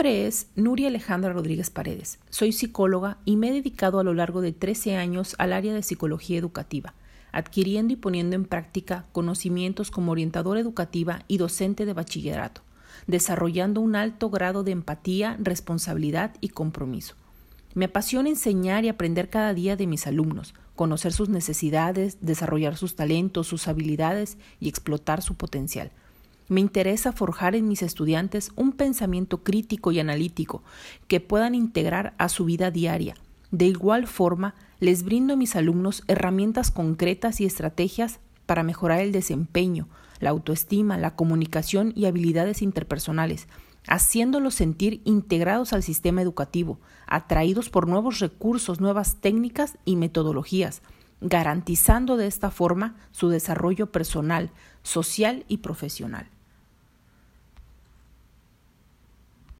nombre es Nuria Alejandra Rodríguez Paredes. Soy psicóloga y me he dedicado a lo largo de 13 años al área de psicología educativa, adquiriendo y poniendo en práctica conocimientos como orientadora educativa y docente de bachillerato, desarrollando un alto grado de empatía, responsabilidad y compromiso. Me apasiona enseñar y aprender cada día de mis alumnos, conocer sus necesidades, desarrollar sus talentos, sus habilidades y explotar su potencial. Me interesa forjar en mis estudiantes un pensamiento crítico y analítico que puedan integrar a su vida diaria. De igual forma, les brindo a mis alumnos herramientas concretas y estrategias para mejorar el desempeño, la autoestima, la comunicación y habilidades interpersonales, haciéndolos sentir integrados al sistema educativo, atraídos por nuevos recursos, nuevas técnicas y metodologías, garantizando de esta forma su desarrollo personal, social y profesional.